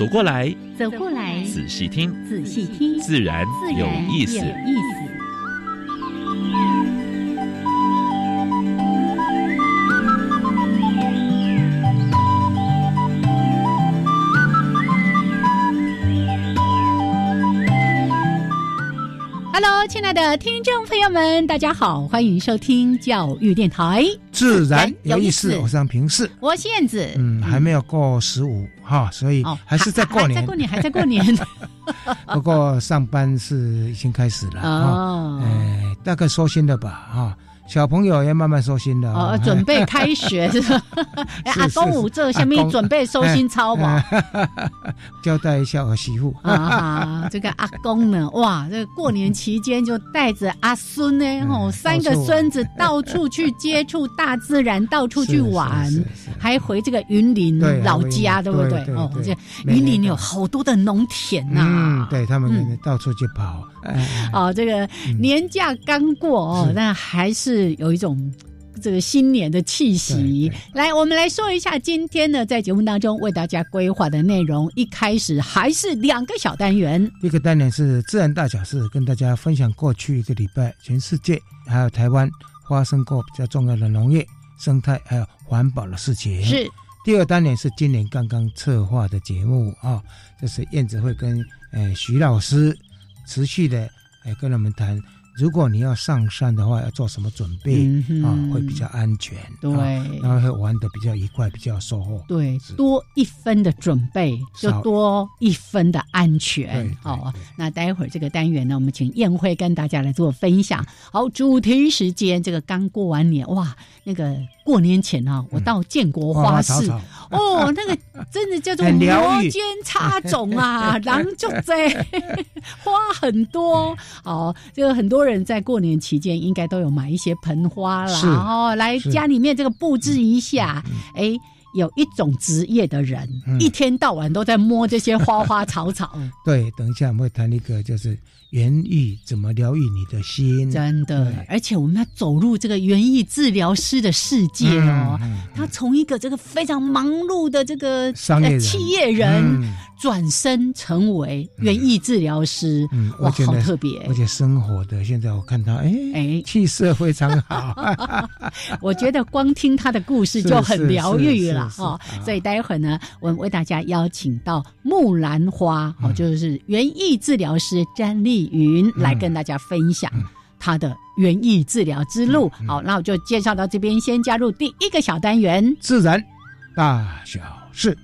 走过来，走过来，仔细听，仔细听，自然有意思。Hello，亲爱的听众朋友们，大家好，欢迎收听教育电台，自然有意思。我是平视，我是燕子。嗯，还没有过十五哈，所以还是在过年，在过年，还在过年。不过上班是已经开始了哦，哎，大概收心了吧哈。小朋友要慢慢收心的。哦，准备开学是吧？哎阿公五这下面准备收心操吧，交代一下儿媳妇。啊。这个阿公呢，哇，这个过年期间就带着阿孙呢，哦，三个孙子到处去接触大自然，到处去玩，还回这个云林老家，对不对？哦，这云林有好多的农田呐，嗯，对他们到处去跑。哦，这个年假刚过哦，那还是有一种这个新年的气息。来，我们来说一下今天呢，在节目当中为大家规划的内容。一开始还是两个小单元，一个单元是自然大小事，跟大家分享过去一个礼拜全世界还有台湾发生过比较重要的农业、生态还有环保的事情。是第二单元是今年刚刚策划的节目啊，就是燕子会跟呃徐老师。持续的，哎，跟他们谈，如果你要上山的话，要做什么准备啊？会比较安全，对，然后会玩的比较愉快，比较收获。对，多一分的准备，就多一分的安全。好，那待会儿这个单元呢，我们请宴会跟大家来做分享。好，主题时间，这个刚过完年，哇，那个。过年前啊，我到建国花市，哦，那个真的叫做 摩肩擦踵啊，狼就在 花很多。哦，这个很多人在过年期间应该都有买一些盆花啦，然后来家里面这个布置一下。哎，有一种职业的人，一天到晚都在摸这些花花草草。对，等一下我们会谈一个就是。园艺怎么疗愈你的心？真的，而且我们要走入这个园艺治疗师的世界哦。他从一个这个非常忙碌的这个商业企业人，转身成为园艺治疗师，嗯哇，好特别！而且生活的，现在我看他，哎哎，气色非常好。我觉得光听他的故事就很疗愈了哦。所以待会儿呢，我们为大家邀请到木兰花哦，就是园艺治疗师詹丽。云来跟大家分享他的园艺治疗之路。好，那我就介绍到这边，先加入第一个小单元——自然大小事。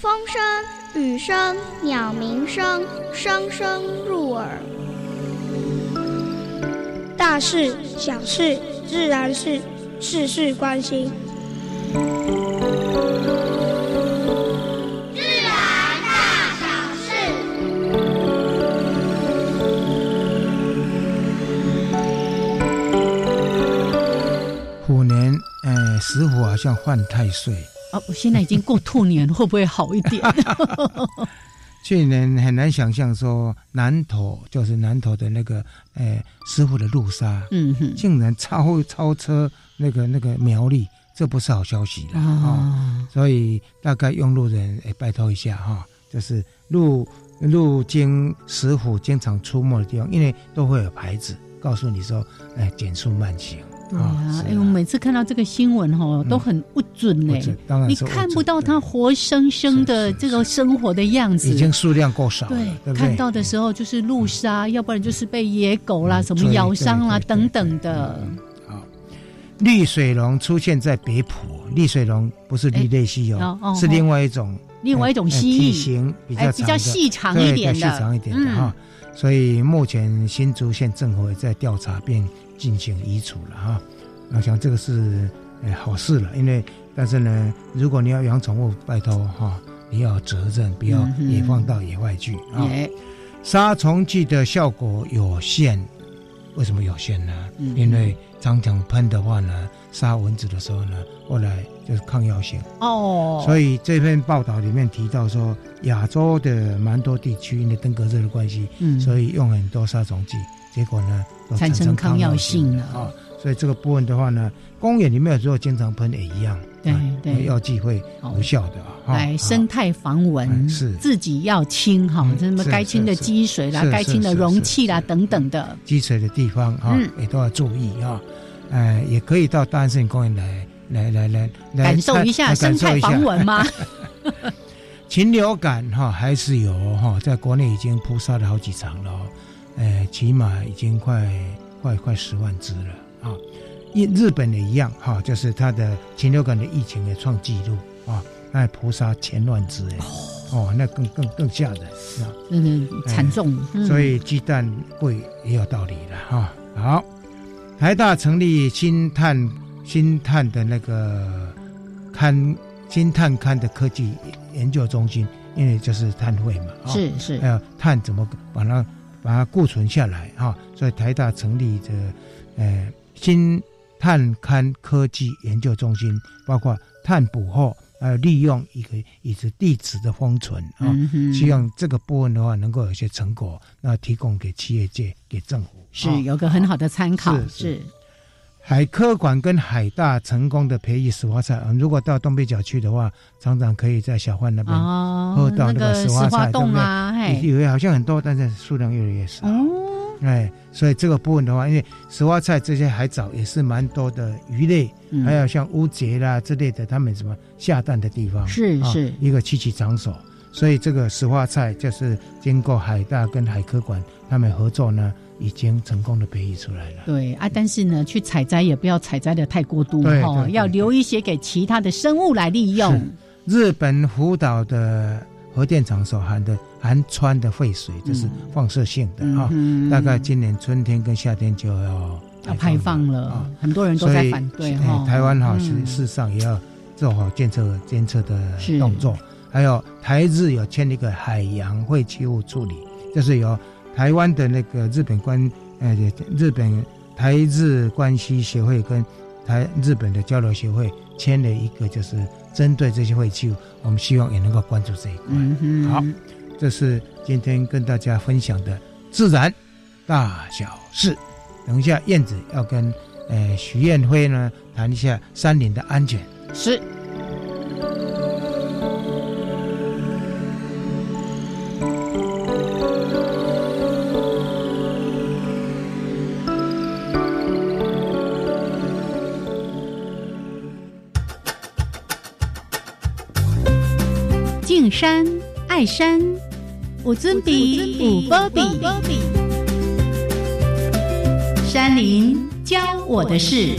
风声、雨声、鸟鸣声，声声入耳。大事、小事、自然事，事事关心。师傅好像犯太岁哦，我现在已经过兔年，会不会好一点？去年很难想象说南头就是南头的那个诶师傅的路杀，嗯哼，竟然超超车那个那个苗栗，这不是好消息了啊！所以大概用路人诶拜托一下哈，就是路路经石虎经常出没的地方，因为都会有牌子告诉你说，哎，减速慢行。对啊，哎，我每次看到这个新闻哈，都很不准嘞。你看不到他活生生的这个生活的样子，已经数量够少。对，看到的时候就是路杀，要不然就是被野狗啦、什么咬伤啦等等的。好，绿水龙出现在北浦，绿水龙不是绿类蜥哦，是另外一种，另外一种蜥蜴，体型比较比较细长一点的，细长一点的哈。所以目前新竹县政府也在调查并。进行移除了哈。我想这个是呃好事了，因为但是呢，如果你要养宠物，拜托哈，你要责任，不要野放到野外去啊。杀虫剂的效果有限，为什么有限呢？因为常常喷的话呢，杀蚊子的时候呢，后来就是抗药性哦。所以这篇报道里面提到说，亚洲的蛮多地区因为登革热的关系，嗯，所以用很多杀虫剂，结果呢，产生抗药性了啊。所以这个部分的话呢，公园里面有时候经常喷也一样，对对，药剂会无效的啊。来生态防蚊是自己要清哈，什么该清的积水啦，该清的容器啦等等的积水的地方啊，也都要注意啊。哎，也可以到大安森林公园来来来来来感受一下生态防蚊吗？禽流感哈还是有哈，在国内已经扑杀了好几场了，哎，起码已经快快快十万只了。啊，日日本也一样哈，就是它的禽流感的疫情也创纪录啊，那菩萨千万只哎，哦，那更更更吓人啊，嗯，惨重。所以鸡蛋贵也有道理了哈。好，台大成立新碳新碳的那个勘新碳勘的科技研究中心，因为就是碳汇嘛，是是，还有碳怎么把它把它固存下来哈，所以台大成立的呃。新碳勘科技研究中心包括碳捕获，还有利用一个以及地质的封存啊，希望这个部分的话能够有些成果，那提供给企业界、给政府，是有个很好的参考。是海科馆跟海大成功的培育石花菜，如果到东北角去的话，常常可以在小贩那边喝到那个石花菜，对不对？以为好像很多，但是数量越来越少。哎，所以这个部分的话，因为石花菜这些海藻也是蛮多的鱼类，还有像乌节啦之类的，他们什么下蛋的地方是是。一个栖息场所，所以这个石花菜就是经过海大跟海科馆他们合作呢，已经成功的培育出来了。对啊，但是呢，去采摘也不要采摘的太过度哈，要留一些给其他的生物来利用。日本福岛的。核电厂所含的含氚的废水，这是放射性的啊。大概今年春天跟夏天就要要排放了啊。很多人都在反对哈。台湾哈，事事实上也要做好监测监测的动作。还有台日有签一个海洋废弃物处理，就是由台湾的那个日本关呃日本台日关系协会跟台日本的交流协会签了一个就是。针对这些废弃物，我们希望也能够关注这一块。好，这是今天跟大家分享的自然大小事。等一下，燕子要跟呃徐燕辉呢谈一下山林的安全。是。山爱山，五尊比五波比，山林教我的事。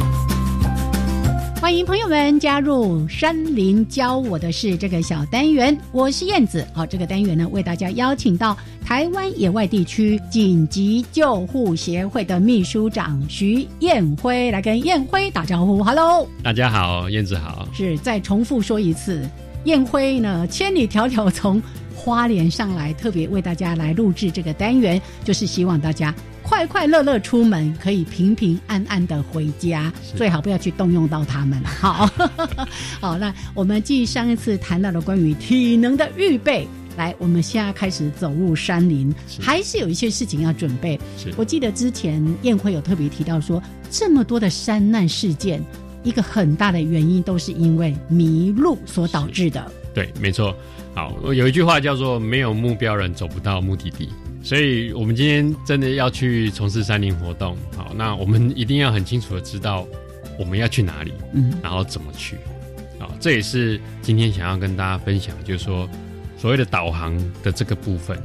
欢迎朋友们加入山林教我的事这个小单元，我是燕子。好，这个单元呢，为大家邀请到台湾野外地区紧急救护协会的秘书长徐燕辉来跟燕辉打招呼。Hello，大家好，燕子好。是再重复说一次。燕辉呢，千里迢迢从花莲上来，特别为大家来录制这个单元，就是希望大家快快乐乐出门，可以平平安安的回家，最好不要去动用到他们。好，好，那我们继上一次谈到了关于体能的预备，来，我们现在开始走入山林，还是有一些事情要准备。我记得之前燕辉有特别提到说，这么多的山难事件。一个很大的原因都是因为迷路所导致的。对，没错。好，有一句话叫做“没有目标人走不到目的地”，所以我们今天真的要去从事山林活动。好，那我们一定要很清楚的知道我们要去哪里，嗯，然后怎么去。好，这也是今天想要跟大家分享，就是说所谓的导航的这个部分。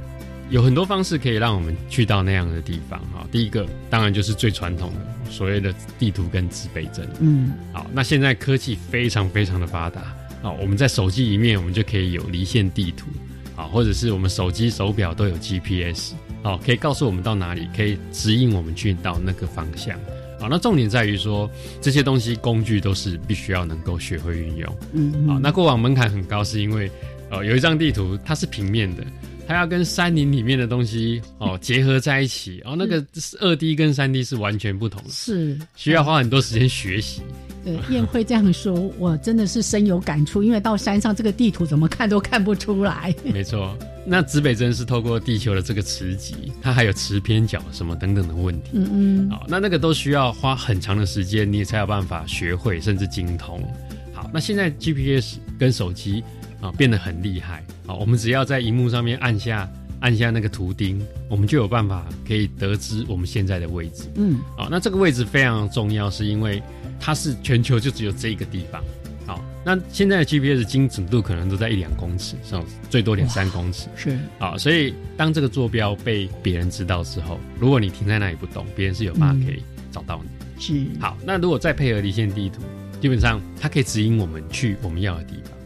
有很多方式可以让我们去到那样的地方哈。第一个当然就是最传统的所谓的地图跟指北针。嗯，好，那现在科技非常非常的发达啊，我们在手机里面我们就可以有离线地图啊，或者是我们手机手表都有 GPS 哦，可以告诉我们到哪里，可以指引我们去到那个方向。啊，那重点在于说这些东西工具都是必须要能够学会运用。嗯，好，那过往门槛很高，是因为呃有一张地图它是平面的。它要跟山林里面的东西哦 结合在一起，哦，那个二 D 跟三 D 是完全不同的，是需要花很多时间学习。对，燕会这样说，我真的是深有感触，因为到山上这个地图怎么看都看不出来。没错，那指北针是透过地球的这个磁极，它还有磁偏角什么等等的问题。嗯嗯，好，那那个都需要花很长的时间，你才有办法学会甚至精通。好，那现在 GPS 跟手机。啊，变得很厉害啊！我们只要在荧幕上面按下按下那个图钉，我们就有办法可以得知我们现在的位置。嗯，好，那这个位置非常重要，是因为它是全球就只有这一个地方。好，那现在的 GPS 精准度可能都在一两公尺，上最多两三公尺。是啊，所以当这个坐标被别人知道之后，如果你停在那里不动，别人是有办法可以找到你。是好，那如果再配合离线地图，基本上它可以指引我们去我们要的地方。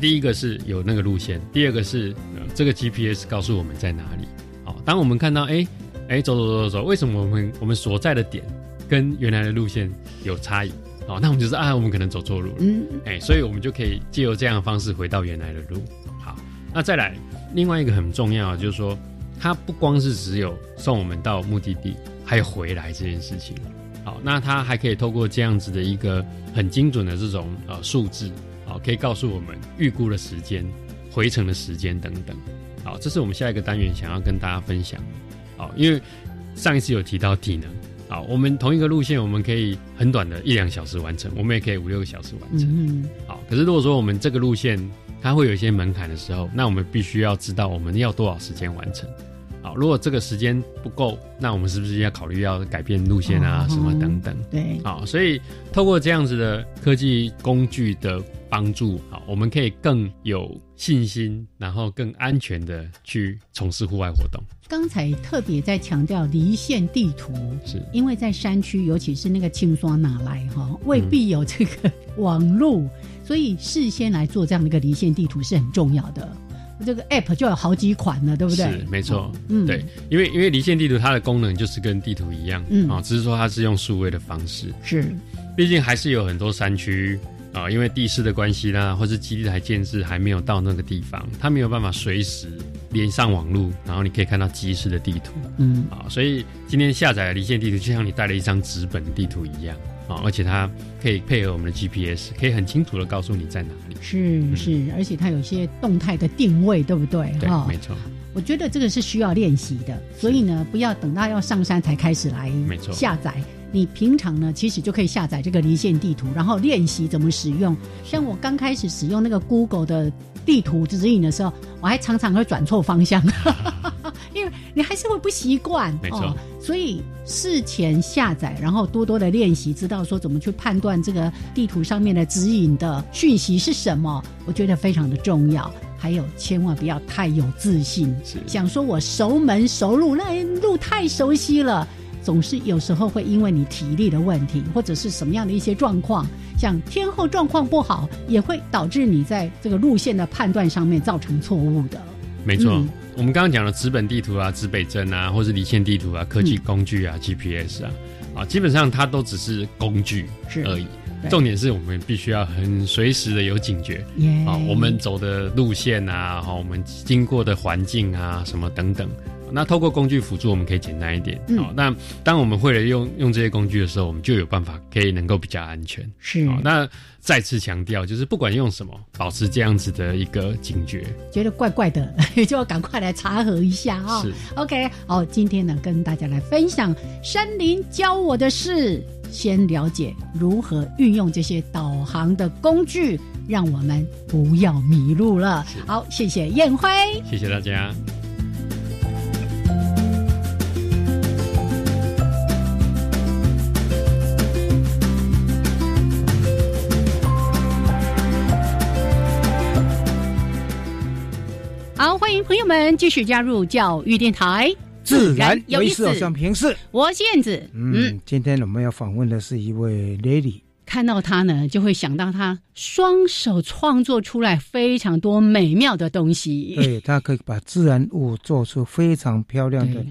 第一个是有那个路线，第二个是这个 GPS 告诉我们在哪里。好，当我们看到哎哎走走走走走，为什么我们我们所在的点跟原来的路线有差异？好，那我们就是啊，我们可能走错路了。嗯，哎，所以我们就可以借由这样的方式回到原来的路。好，那再来另外一个很重要，就是说它不光是只有送我们到目的地，还有回来这件事情。好，那它还可以透过这样子的一个很精准的这种呃数字。好，可以告诉我们预估的时间、回程的时间等等。好，这是我们下一个单元想要跟大家分享。好，因为上一次有提到体能。好，我们同一个路线，我们可以很短的一两小时完成，我们也可以五六个小时完成。嗯。好，可是如果说我们这个路线它会有一些门槛的时候，那我们必须要知道我们要多少时间完成。好，如果这个时间不够，那我们是不是要考虑要改变路线啊，什么等等？对。好，所以透过这样子的科技工具的。帮助啊，我们可以更有信心，然后更安全的去从事户外活动。刚才特别在强调离线地图，是因为在山区，尤其是那个青刷哪来哈，未必有这个网路，所以事先来做这样的一个离线地图是很重要的。这个 App 就有好几款了，对不对？是没错，嗯，对，因为因为离线地图它的功能就是跟地图一样，嗯啊，只是说它是用数位的方式，是，毕竟还是有很多山区。啊，因为地势的关系啦，或是基地台建制还没有到那个地方，它没有办法随时连上网络，然后你可以看到即时的地图。嗯，啊，所以今天下载离线地图，就像你带了一张纸本的地图一样啊，而且它可以配合我们的 GPS，可以很清楚的告诉你在哪里。是是，而且它有些动态的定位，对不对？对，没错。我觉得这个是需要练习的，所以呢，不要等到要上山才开始来下载。你平常呢，其实就可以下载这个离线地图，然后练习怎么使用。像我刚开始使用那个 Google 的地图指引的时候，我还常常会转错方向，因为你还是会不习惯。没错，所以事前下载，然后多多的练习，知道说怎么去判断这个地图上面的指引的讯息是什么，我觉得非常的重要。还有，千万不要太有自信，想说我熟门熟路，那路太熟悉了。总是有时候会因为你体力的问题，或者是什么样的一些状况，像天后状况不好，也会导致你在这个路线的判断上面造成错误的。没错，我们刚刚讲的纸本地图啊、指北针啊，或是离线地图啊、科技工具啊、GPS 啊，啊，基本上它都只是工具而已。重点是我们必须要很随时的有警觉啊，我们走的路线啊，哈，我们经过的环境啊，什么等等。那透过工具辅助，我们可以简单一点。好，那当我们会了用用这些工具的时候，我们就有办法可以能够比较安全。是。那再次强调，就是不管用什么，保持这样子的一个警觉。觉得怪怪的，就要赶快来查核一下啊。是。OK，好，今天呢跟大家来分享森林教我的事，先了解如何运用这些导航的工具，让我们不要迷路了。好，谢谢燕辉，谢谢大家。好，欢迎朋友们继续加入教育电台，自然有意思。像平视，我是燕子。嗯，今天我们要访问的是一位 lady，看到他呢，就会想到他双手创作出来非常多美妙的东西。对，他可以把自然物做出非常漂亮的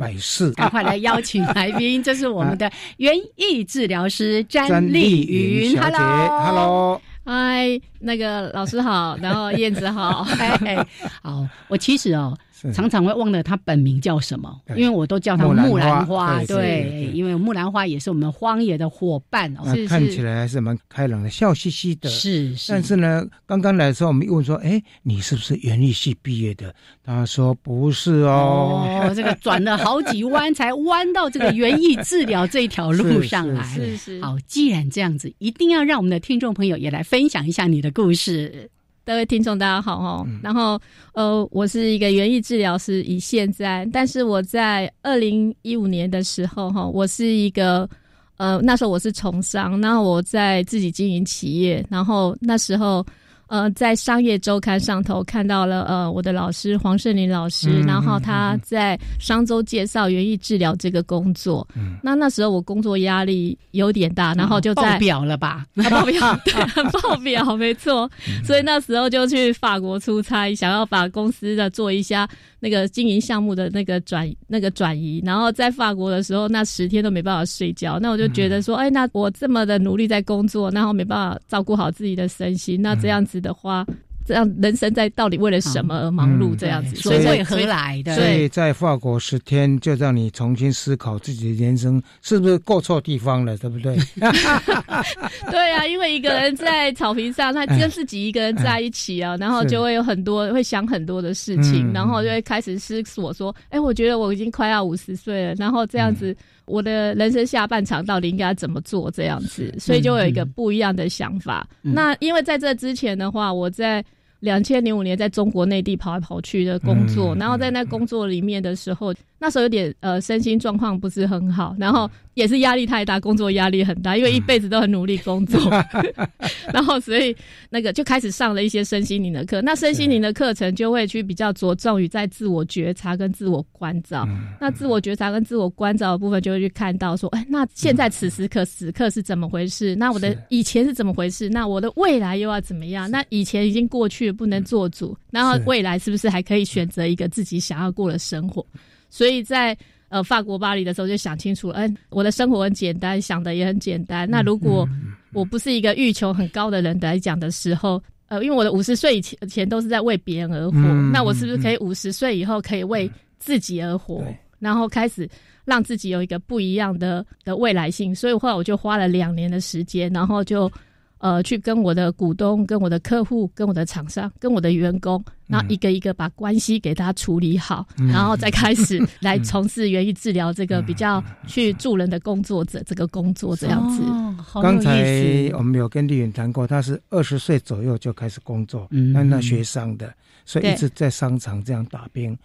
百事。赶快来邀请来宾，这是我们的 园艺治疗师詹丽云，Hello，Hello，嗨，那个老师好，然后燕子好，好，我其实哦。常常会忘了他本名叫什么，因为我都叫他木兰花。对，因为木兰花也是我们荒野的伙伴哦。看起来还是蛮开朗的，笑嘻嘻的。是是。但是呢，刚刚来的时候，我们问说：“哎，你是不是园艺系毕业的？”他说：“不是哦。”哦，这个转了好几弯才弯到这个园艺治疗这条路上来。是是。好，既然这样子，一定要让我们的听众朋友也来分享一下你的故事。各位听众，大家好哈。然后，呃，我是一个园艺治疗师，以现在，但是我在二零一五年的时候哈，我是一个，呃，那时候我是从商，然后我在自己经营企业，然后那时候。呃，在商业周刊上头看到了呃，我的老师黄胜林老师，然后他在商周介绍园艺治疗这个工作。嗯，那那时候我工作压力有点大，然后就在报表了吧？爆表，对，爆表，没错。所以那时候就去法国出差，想要把公司的做一下那个经营项目的那个转那个转移。然后在法国的时候，那十天都没办法睡觉。那我就觉得说，哎，那我这么的努力在工作，然后没办法照顾好自己的身心，那这样子。的话，这样人生在到底为了什么而忙碌？这样子，所以为何来的？所以在法国十天，就让你重新思考自己的人生是不是过错地方了，对不对？对啊，因为一个人在草坪上，他 跟自己一个人在一起啊，然后就会有很多会想很多的事情，然后就会开始思索说：“哎，我觉得我已经快要五十岁了，然后这样子，我的人生下半场到底应该怎么做？这样子，所以就有一个不一样的想法。那因为在这之前的话，我在。两千零五年在中国内地跑来跑去的工作，然后在那工作里面的时候，那时候有点呃身心状况不是很好，然后也是压力太大，工作压力很大，因为一辈子都很努力工作，然后所以那个就开始上了一些身心灵的课。那身心灵的课程就会去比较着重于在自我觉察跟自我关照。那自我觉察跟自我关照的部分，就会去看到说，哎，那现在此时刻此刻是怎么回事？那我的以前是怎么回事？那我的未来又要怎么样？那以前已经过去。不能做主，然后未来是不是还可以选择一个自己想要过的生活？所以在呃法国巴黎的时候就想清楚了，嗯，我的生活很简单，想的也很简单。那如果我不是一个欲求很高的人来讲的时候，呃，因为我的五十岁以前前都是在为别人而活，那我是不是可以五十岁以后可以为自己而活，然后开始让自己有一个不一样的的未来性？所以后来我就花了两年的时间，然后就。呃，去跟我的股东、跟我的客户、跟我的厂商、跟我的员工，然后一个一个把关系给他处理好，然后再开始 来从事园艺治疗这个比较去助人的工作者这个工作这样子。刚才我们有跟丽云谈过，他是二十岁左右就开始工作，那那学商的，所以一直在商场这样打拼，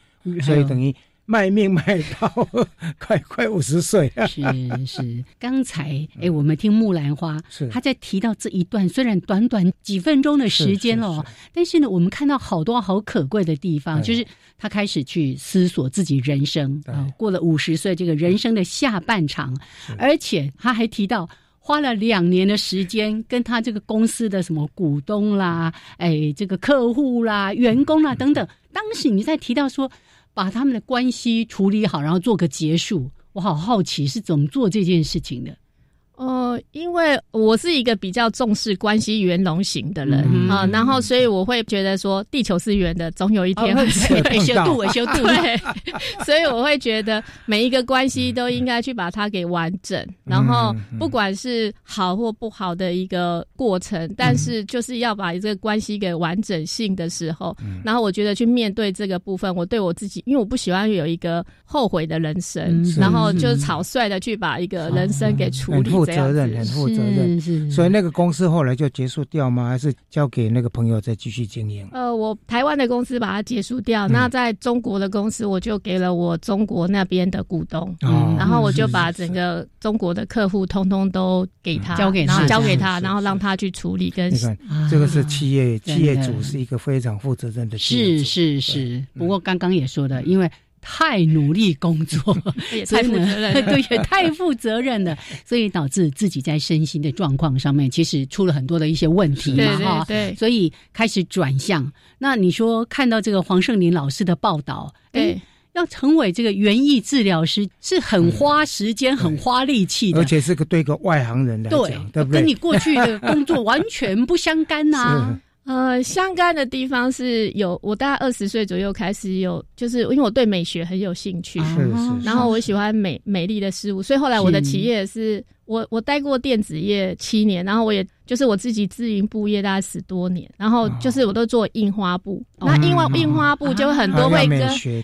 所以等于。卖命卖到 快快五十岁，是是。刚才哎，我们听木兰花，是。他在提到这一段，虽然短短几分钟的时间哦，但是呢，我们看到好多好可贵的地方，就是他开始去思索自己人生啊，过了五十岁这个人生的下半场，而且他还提到花了两年的时间，跟他这个公司的什么股东啦，哎，这个客户啦、员工啦等等，当时你在提到说。把他们的关系处理好，然后做个结束。我好好奇是怎么做这件事情的。哦，因为我是一个比较重视关系圆融型的人啊，然后所以我会觉得说，地球是圆的，总有一天会修度，修度。对，所以我会觉得每一个关系都应该去把它给完整，然后不管是好或不好的一个过程，但是就是要把这个关系给完整性的时候，然后我觉得去面对这个部分，我对我自己，因为我不喜欢有一个后悔的人生，然后就草率的去把一个人生给处理。责任很负责任，所以那个公司后来就结束掉吗？还是交给那个朋友再继续经营？呃，我台湾的公司把它结束掉，那在中国的公司我就给了我中国那边的股东，然后我就把整个中国的客户通通都给他，交给他，交给他，然后让他去处理。跟你看，这个是企业企业主是一个非常负责任的，是是是。不过刚刚也说的，因为。太努力工作，也太负责任，对，也太负责任了，所以导致自己在身心的状况上面，其实出了很多的一些问题嘛，哈，对，所以开始转向。那你说看到这个黄圣林老师的报道，哎，要成为这个园艺治疗师是很花时间、很花力气的，而且是个对个外行人来讲，对不对？跟你过去的工作完全不相干呐。呃，相干的地方是有，我大概二十岁左右开始有，就是因为我对美学很有兴趣，是是，然后我喜欢美美丽的事物，所以后来我的企业是。我我待过电子业七年，然后我也就是我自己自营布业大概十多年，然后就是我都做印花布，那印花印花布就很多会跟是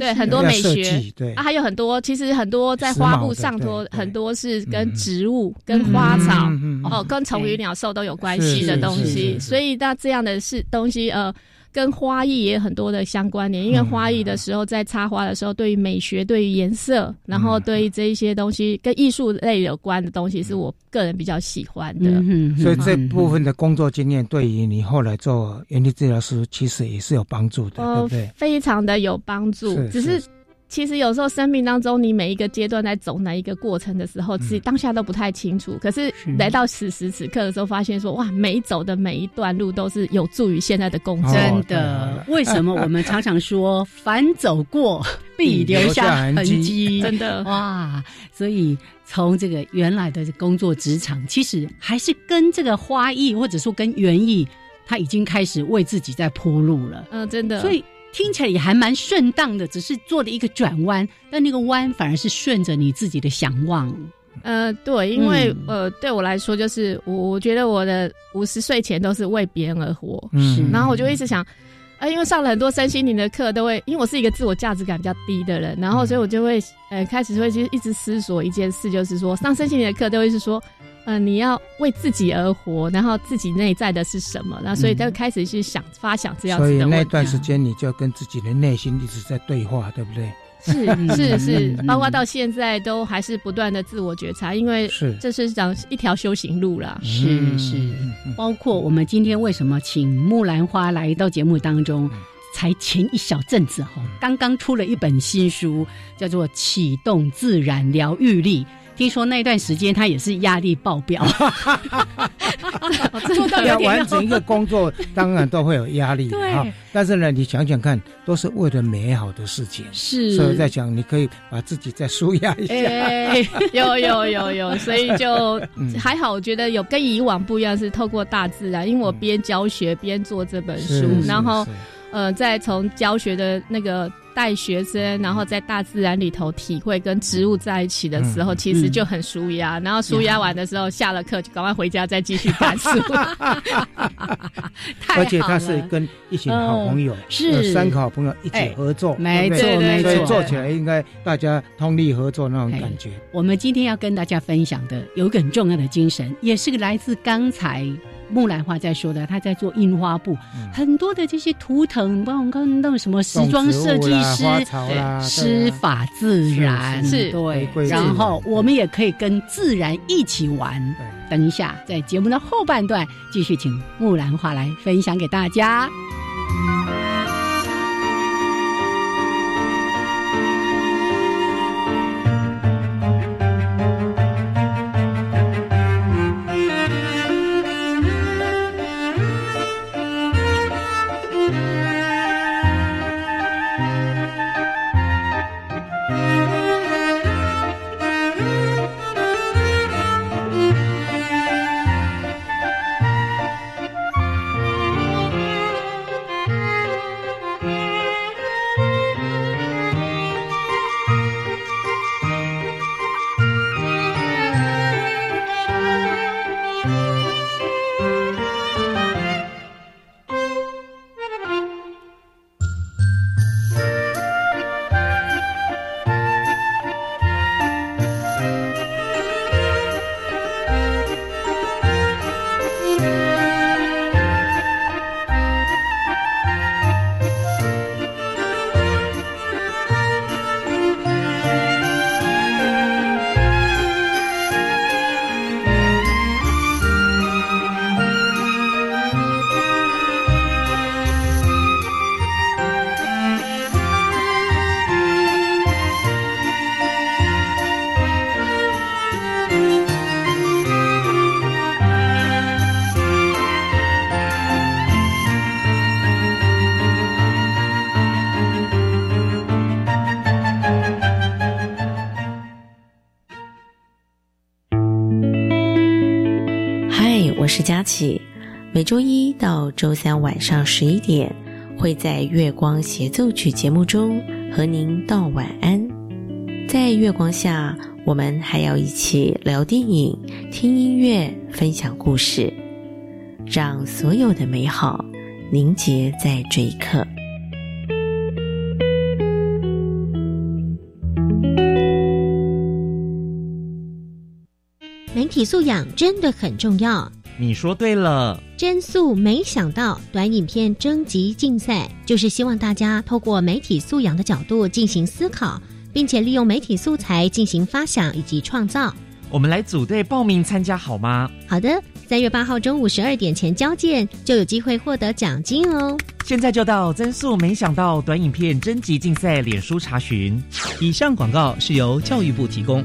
对很多美学对。啊，还有很多其实很多在花布上头很多是跟植物、跟花草哦、跟虫鱼鸟兽都有关系的东西，所以那这样的是东西呃。跟花艺也有很多的相关联，因为花艺的时候在插花的时候，对于美学、对于颜色，然后对于这一些东西跟艺术类有关的东西，是我个人比较喜欢的。嗯所以这部分的工作经验，对于你后来做园艺治疗师，其实也是有帮助的，对不对？非常的有帮助，只是。其实有时候生命当中，你每一个阶段在走哪一个过程的时候，其实当下都不太清楚。可是来到此时此刻的时候，发现说哇，每走的每一段路都是有助于现在的工作。真的，为什么我们常常说“凡走过，必留下痕迹”？真的 哇！所以从这个原来的工作职场，其实还是跟这个花艺，或者说跟园艺，他已经开始为自己在铺路了。嗯，真的。所以。听起来也还蛮顺当的，只是做了一个转弯，但那个弯反而是顺着你自己的想望。呃，对，因为呃，对我来说，就是我我觉得我的五十岁前都是为别人而活，嗯，然后我就一直想，呃，因为上了很多身心灵的课，都会，因为我是一个自我价值感比较低的人，然后所以我就会呃开始会去一直思索一件事，就是说上身心灵的课都会是说。嗯，你要为自己而活，然后自己内在的是什么？那所以就开始去想发想这样子的。所以那段时间你就跟自己的内心一直在对话，对不对？是是是，包括到现在都还是不断的自我觉察，因为是这是讲一条修行路啦。是是，包括我们今天为什么请木兰花来到节目当中，才前一小阵子哈，刚刚出了一本新书，叫做《启动自然疗愈力》。听说那段时间他也是压力爆表，做到 要完成一个工作，当然都会有压力。对，但是呢，你想想看，都是为了美好的事情。是，所以在讲，你可以把自己再舒压一下。有有有有，所以就还好，我觉得有跟以往不一样，是透过大自然，因为我边教学边做这本书，然后呃，再从教学的那个。带学生，然后在大自然里头体会跟植物在一起的时候，其实就很舒压。然后舒压完的时候，下了课就赶快回家再继续看书。而且他是跟一群好朋友，是三个好朋友一起合作，没错没错，做起来应该大家通力合作那种感觉。我们今天要跟大家分享的有个很重要的精神，也是个来自刚才。木兰花在说的，他在做印花布，很多的这些图腾，帮我们看到什么时装设计师，师法自然是对，然。后我们也可以跟自然一起玩。等一下，在节目的后半段，继续请木兰花来分享给大家。周三晚上十一点，会在月光协奏曲节目中和您道晚安。在月光下，我们还要一起聊电影、听音乐、分享故事，让所有的美好凝结在这一刻。媒体素养真的很重要。你说对了，真素没想到短影片征集竞赛，就是希望大家透过媒体素养的角度进行思考，并且利用媒体素材进行发想以及创造。我们来组队报名参加好吗？好的，三月八号中午十二点前交件，就有机会获得奖金哦。现在就到真素没想到短影片征集竞赛脸书查询。以上广告是由教育部提供。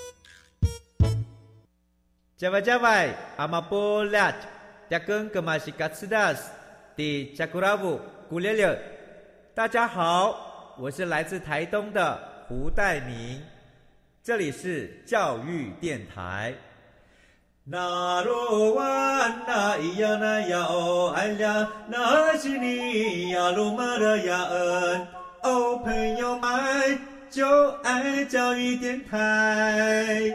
Java Java, Amapolat, Dakun Kemasikatsidas, di Jakuravu, Gulele。大家好，我是来自台东的胡代明，这里是教育电台。那罗哇那咿呀那呀哦哎呀，那是你呀鲁玛的呀恩哦，朋友们就爱教育电台。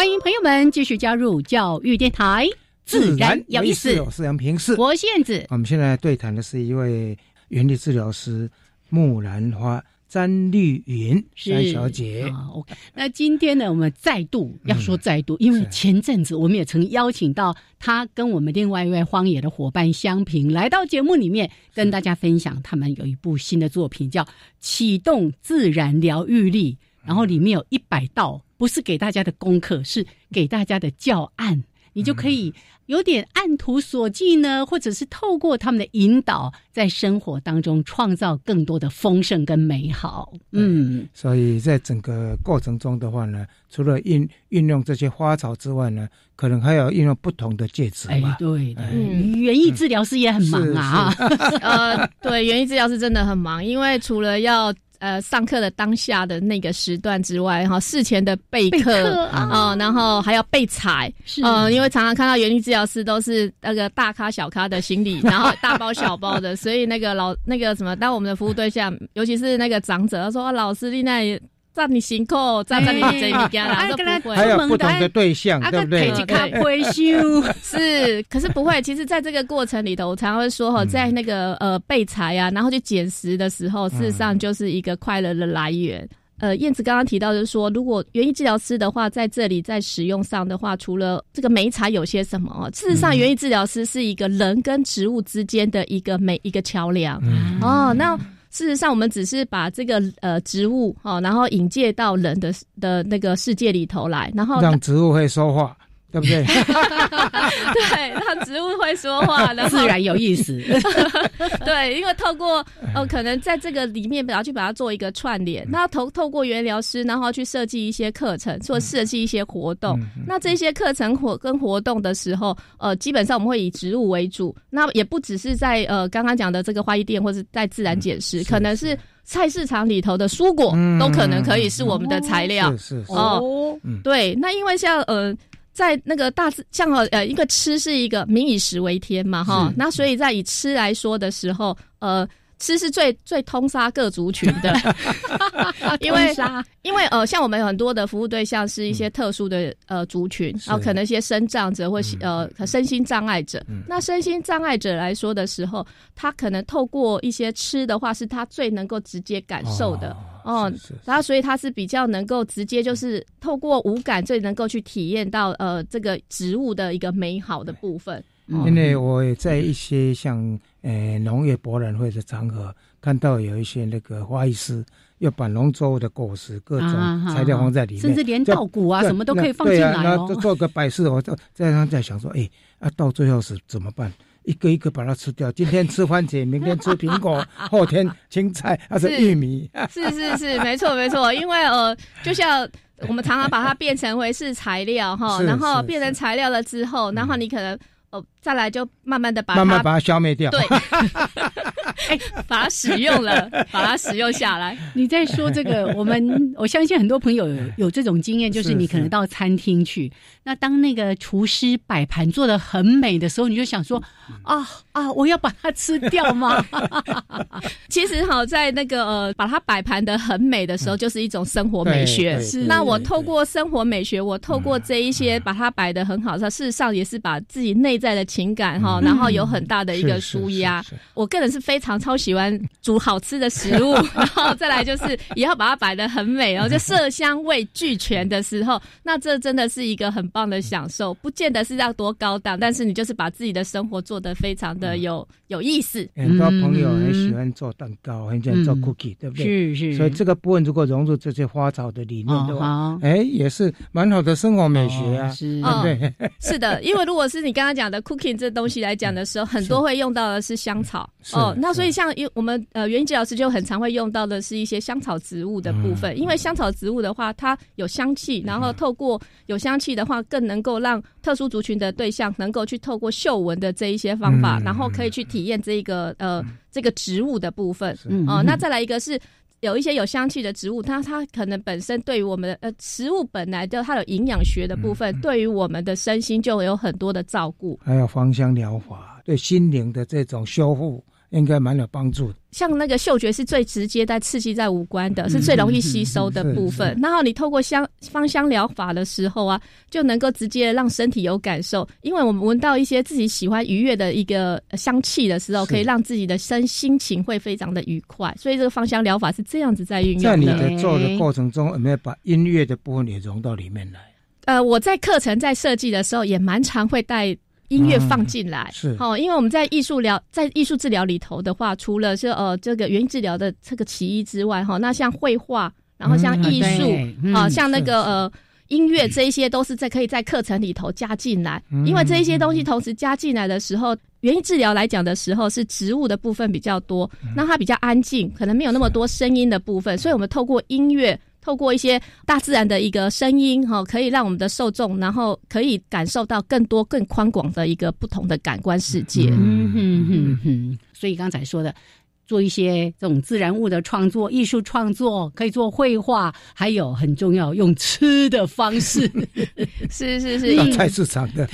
欢迎朋友们继续加入教育电台，自然有意思。我是杨平是，我燕子。我们现在对谈的是一位园艺治疗师木兰花詹绿云詹小姐。OK，那今天呢，我们再度要说再度，因为前阵子我们也曾邀请到他跟我们另外一位荒野的伙伴香平来到节目里面，跟大家分享他们有一部新的作品，叫《启动自然疗愈力》，然后里面有一百道。不是给大家的功课，是给大家的教案。你就可以有点按图索骥呢，或者是透过他们的引导，在生活当中创造更多的丰盛跟美好。嗯，所以在整个过程中的话呢，除了运运用这些花草之外呢，可能还要运用不同的介质嘛。对，嗯，园艺治疗师也很忙啊。呃，对，园艺治疗师真的很忙，因为除了要。呃，上课的当下的那个时段之外，哈，事前的备课啊，然后还要备采，呃，因为常常看到园艺治疗师都是那个大咖小咖的行李，然后大包小包的，所以那个老那个什么，当我们的服务对象，尤其是那个长者，他说：“老师，你那。”在你辛苦，在在你这里家啦，都不会。还有不同的对象，对不对？是，可是不会。其实，在这个过程里头，我常常会说哈，在那个呃备材啊，然后去捡拾的时候，事实上就是一个快乐的来源。呃，燕子刚刚提到就是说，如果园艺治疗师的话，在这里在使用上的话，除了这个梅茶有些什么？事实上，园艺治疗师是一个人跟植物之间的一个每一个桥梁。哦，那。事实上，我们只是把这个呃植物哦，然后引介到人的的那个世界里头来，然后让植物会说话。对不对？对，让植物会说话，然后自然有意思。对，因为透过呃，可能在这个里面，然后去把它做一个串联。那透透过原疗师，然后去设计一些课程，或设计一些活动。那这些课程活跟活动的时候，呃，基本上我们会以植物为主。那也不只是在呃刚刚讲的这个花艺店，或是在自然解释，可能是菜市场里头的蔬果，都可能可以是我们的材料。是是哦，对。那因为像呃。在那个大致像呃一个吃是一个民以食为天嘛哈，那所以在以吃来说的时候，呃。吃是最最通杀各族群的，因为因为呃，像我们有很多的服务对象是一些特殊的呃族群，然后可能一些身障者或呃身心障碍者。那身心障碍者来说的时候，他可能透过一些吃的话，是他最能够直接感受的哦。然后所以他是比较能够直接就是透过五感最能够去体验到呃这个植物的一个美好的部分。因为我也在一些像呃农业博览会的场合，看到有一些那个花艺师要把农作物的果实各种材料放在里面，甚至连稻谷啊什么都可以放进来哦。那做个摆饰，我在在上在想说，哎，啊到最后是怎么办？一个一个把它吃掉。今天吃番茄，明天吃苹果，后天青菜，还是玉米？是是是，没错没错。因为呃，就像我们常常把它变成为是材料哈，然后变成材料了之后，然后你可能。哦，再来就慢慢的把慢慢把它消灭掉，对，哎，把它使用了，把它使用下来。你在说这个，我们我相信很多朋友有这种经验，就是你可能到餐厅去，那当那个厨师摆盘做的很美的时候，你就想说啊啊，我要把它吃掉吗？其实好在那个呃，把它摆盘的很美的时候，就是一种生活美学。是，那我透过生活美学，我透过这一些把它摆的很好，它事实上也是把自己内。在的情感哈，然后有很大的一个舒压。我个人是非常超喜欢煮好吃的食物，然后再来就是也要把它摆的很美哦，就色香味俱全的时候，那这真的是一个很棒的享受。不见得是要多高档，但是你就是把自己的生活做得非常的有有意思。很多朋友很喜欢做蛋糕，很喜欢做 cookie，对不对？是是。所以这个部分如果融入这些花草的理念的话，哎，也是蛮好的生活美学啊，是对。是的，因为如果是你刚刚讲。的 cooking 这东西来讲的时候，很多会用到的是香草哦。那所以像我们呃园艺治疗师就很常会用到的是一些香草植物的部分，因为香草植物的话，它有香气，然后透过有香气的话，更能够让特殊族群的对象能够去透过嗅闻的这一些方法，然后可以去体验这个呃这个植物的部分哦。那再来一个是。有一些有香气的植物，它它可能本身对于我们的呃食物本来就它有营养学的部分，对于我们的身心就有很多的照顾。还有芳香疗法，对心灵的这种修复。应该蛮有帮助的。像那个嗅觉是最直接在刺激在五官的，是最容易吸收的部分。然后你透过香芳香疗法的时候啊，就能够直接让身体有感受。因为我们闻到一些自己喜欢愉悦的一个香气的时候，可以让自己的身心情会非常的愉快。所以这个芳香疗法是这样子在运用。在你的做的过程中，有没有把音乐的部分也融到里面来？呃，我在课程在设计的时候，也蛮常会带。音乐放进来是好，因为我们在艺术疗在艺术治疗里头的话，除了是呃这个原因治疗的这个其一之外，哈，那像绘画，然后像艺术啊，像那个呃音乐这一些，都是在可以在课程里头加进来。因为这一些东西同时加进来的时候，原因治疗来讲的时候是植物的部分比较多，那它比较安静，可能没有那么多声音的部分，所以我们透过音乐。透过一些大自然的一个声音，哈，可以让我们的受众，然后可以感受到更多、更宽广的一个不同的感官世界。嗯哼哼哼。所以刚才说的，做一些这种自然物的创作、艺术创作，可以做绘画，还有很重要，用吃的方式。是是是，菜市场的。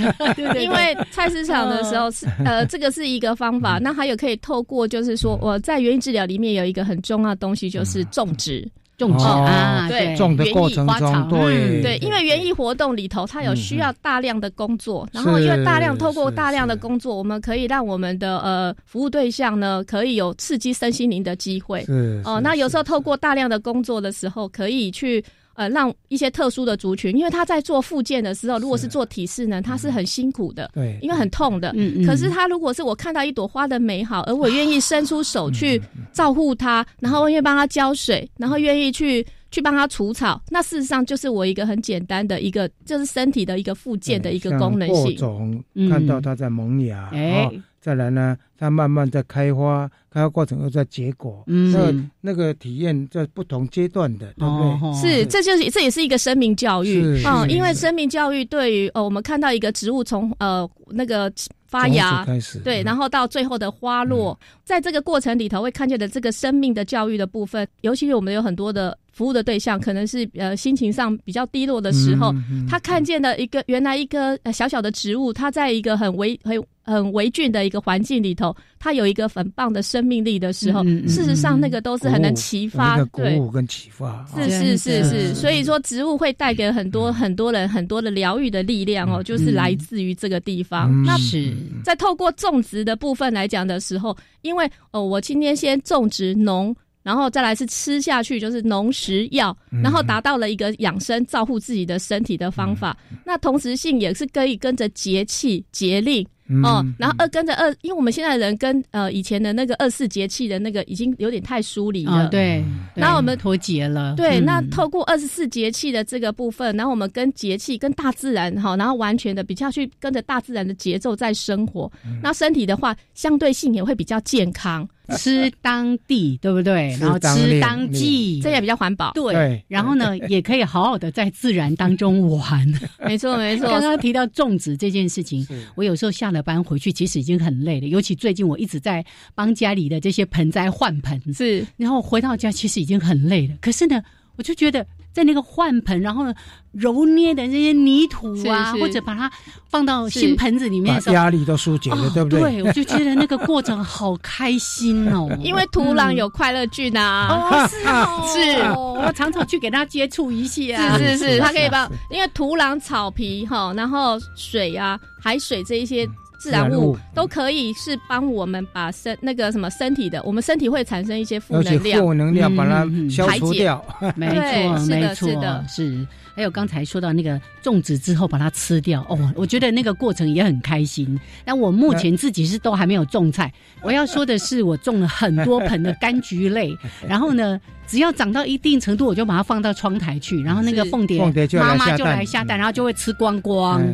因为菜市场的时候是 呃，这个是一个方法。那还有可以透过，就是说我在园艺治疗里面有一个很重要的东西，就是种植。种植啊，对，种的过程中，对对，因为园艺活动里头，它有需要大量的工作，然后因为大量透过大量的工作，我们可以让我们的呃服务对象呢，可以有刺激身心灵的机会。哦，那有时候透过大量的工作的时候，可以去。呃，让一些特殊的族群，因为他在做复健的时候，如果是做体式呢，他是很辛苦的，对，因为很痛的。嗯嗯。可是他如果是我看到一朵花的美好，而我愿意伸出手去照顾它，然后愿意帮他浇水，然后愿意去去帮他除草，那事实上就是我一个很简单的一个，就是身体的一个复健的一个功能性。种看到它在萌芽，哎。再来呢，它慢慢在开花，开花过程又在结果，嗯。那那个体验在不同阶段的，对不对？是，这就是这也是一个生命教育。啊，因为生命教育对于呃，我们看到一个植物从呃那个。发芽开始，对，然后到最后的花落，在这个过程里头会看见的这个生命的教育的部分，尤其是我们有很多的服务的对象，可能是呃心情上比较低落的时候，他看见的一个原来一个小小的植物，它在一个很微很很微峻的一个环境里头，它有一个很棒的生命力的时候，事实上那个都是很能启发，对，鼓舞跟启发，是是是是，所以说植物会带给很多很多人很多的疗愈的力量哦，就是来自于这个地方，那是。在透过种植的部分来讲的时候，因为哦，我今天先种植农，然后再来是吃下去，就是农食药，然后达到了一个养生、照顾自己的身体的方法。那同时性也是可以跟着节气节令，哦，然后二跟着二，因为我们现在人跟呃以前的那个二四节气的那个已经有点太疏离了，对。然后我们脱节了，对。那透过二十四节气的这个部分，然后我们跟节气、跟大自然哈，然后完全的比较去跟着大自然的节奏在生活，那身体的话相对性也会比较健康。吃当地对不对？然后吃当季，这也比较环保。对，然后呢，也可以好好的在自然当中玩。没错，没错。刚刚提到种植这件事情，我有时候下了班回去，其实已经很累了。尤其最近我一直在帮家里的这些盆栽换盆，是。然后回到家，其实已经很累了。可是呢，我就觉得。在那个换盆，然后揉捏的那些泥土啊，或者把它放到新盆子里面，压力都疏解了，对不对？对，我就觉得那个过程好开心哦，因为土壤有快乐菌啊。哦，是哦是，我常常去给它接触一下。是是是，它可以把因为土壤、草皮哈，然后水啊、海水这一些。自然物都可以是帮我们把身那个什么身体的，我们身体会产生一些负能量，负能量把它消除掉。没错，没错，是。还有刚才说到那个种植之后把它吃掉，哦，我觉得那个过程也很开心。但我目前自己是都还没有种菜。我要说的是，我种了很多盆的柑橘类，然后呢，只要长到一定程度，我就把它放到窗台去，然后那个凤蝶妈妈就来下蛋，然后就会吃光光。哎。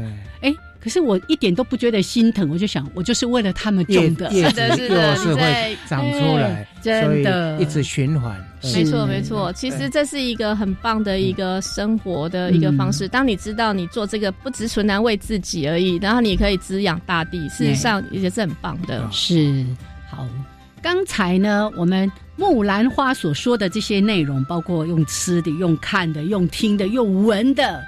可是我一点都不觉得心疼，我就想，我就是为了他们种的，是的，是的，是会长出来，真的，一直循环。没错，没错。其实这是一个很棒的一个生活的一个方式。当你知道你做这个不只纯然为自己而已，然后你可以滋养大地，事实上也是很棒的。是好，刚才呢，我们木兰花所说的这些内容，包括用吃的、用看的、用听的、用闻的。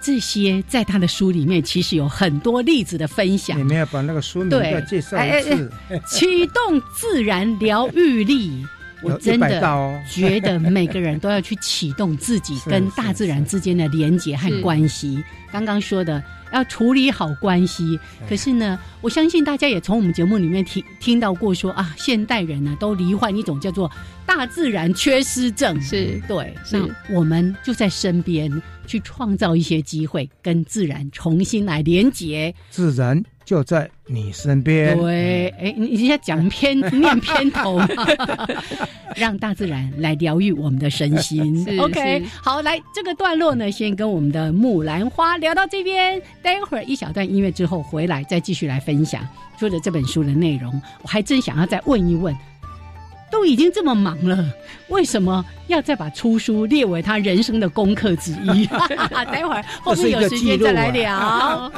这些在他的书里面其实有很多例子的分享。你们要把那个书名再介绍一次。启动自然疗愈力，我真的觉得每个人都要去启动自己 跟大自然之间的连接和关系。刚刚说的要处理好关系，可是呢，我相信大家也从我们节目里面听听到过说啊，现代人呢都罹患一种叫做大自然缺失症。是对，那我们就在身边。去创造一些机会，跟自然重新来连接。自然就在你身边。对，哎，你现在讲偏念偏头，让大自然来疗愈我们的身心。OK，好，来这个段落呢，先跟我们的木兰花聊到这边。待会儿一小段音乐之后回来，再继续来分享说的这本书的内容。我还真想要再问一问。都已经这么忙了，为什么要再把出书列为他人生的功课之一？待会儿后面有时间再来聊。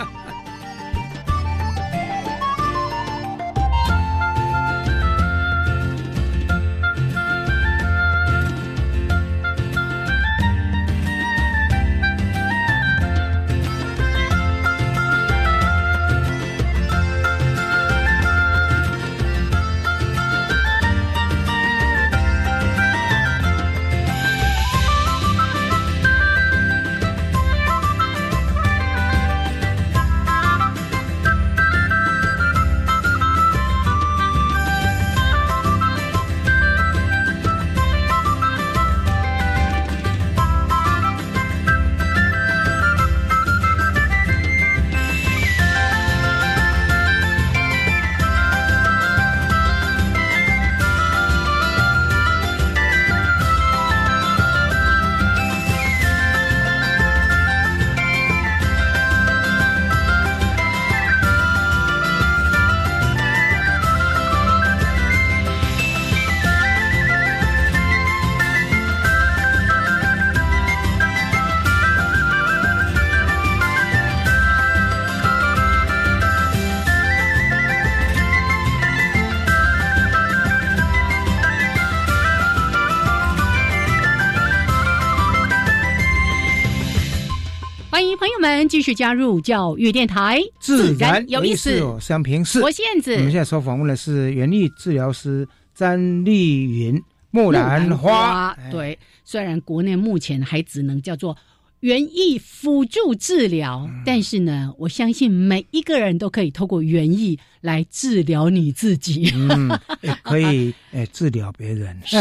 继续加入教育电台，自然有意思。相平是，我现子。我们现在所访问的是园艺治疗师詹丽云木兰花。对，虽然国内目前还只能叫做园艺辅助治疗，但是呢，我相信每一个人都可以透过园艺来治疗你自己，嗯，可以诶治疗别人，是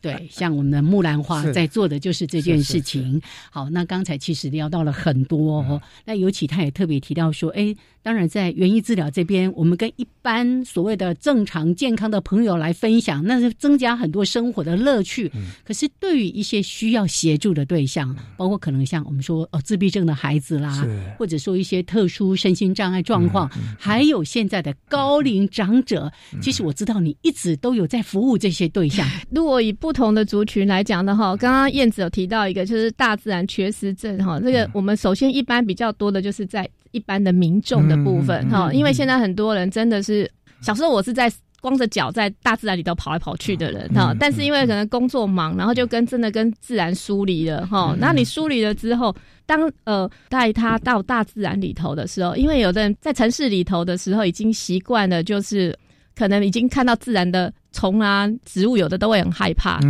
对，像我们的木兰花在做的就是这件事情。好，那刚才其实聊到了很多，哦，那尤其他也特别提到说，哎，当然在园艺治疗这边，我们跟一般所谓的正常健康的朋友来分享，那是增加很多生活的乐趣。可是对于一些需要协助的对象，包括可能像我们说哦自闭症的孩子啦，或者说一些特殊身心障碍状况，还有现在的高龄长者，其实我知道你一直都有在服务这些对象。如果以不同的族群来讲的话，刚刚燕子有提到一个，就是大自然缺失症哈。这个我们首先一般比较多的就是在一般的民众的部分哈，因为现在很多人真的是小时候我是在。光着脚在大自然里头跑来跑去的人哈，但是因为可能工作忙，然后就跟真的跟自然疏离了哈。那你疏离了之后，当呃带他到大自然里头的时候，因为有的人在城市里头的时候已经习惯了，就是可能已经看到自然的虫啊、植物，有的都会很害怕啊